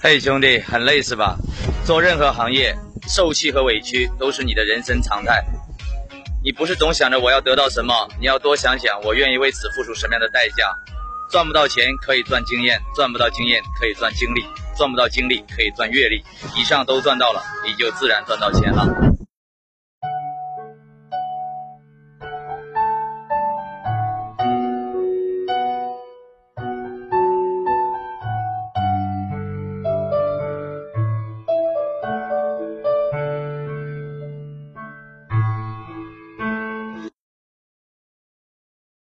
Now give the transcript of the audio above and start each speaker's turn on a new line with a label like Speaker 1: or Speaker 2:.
Speaker 1: 嘿兄弟很累是吧？做任何行业受气和委屈都是你的人生常态。你不是总想着我要得到什么你要多想想我愿意为此付出什么样的代价。赚不到钱可以赚经验赚不到经验可以赚经历赚不到经历可以赚阅历。以上都赚到了你就自然赚到钱了。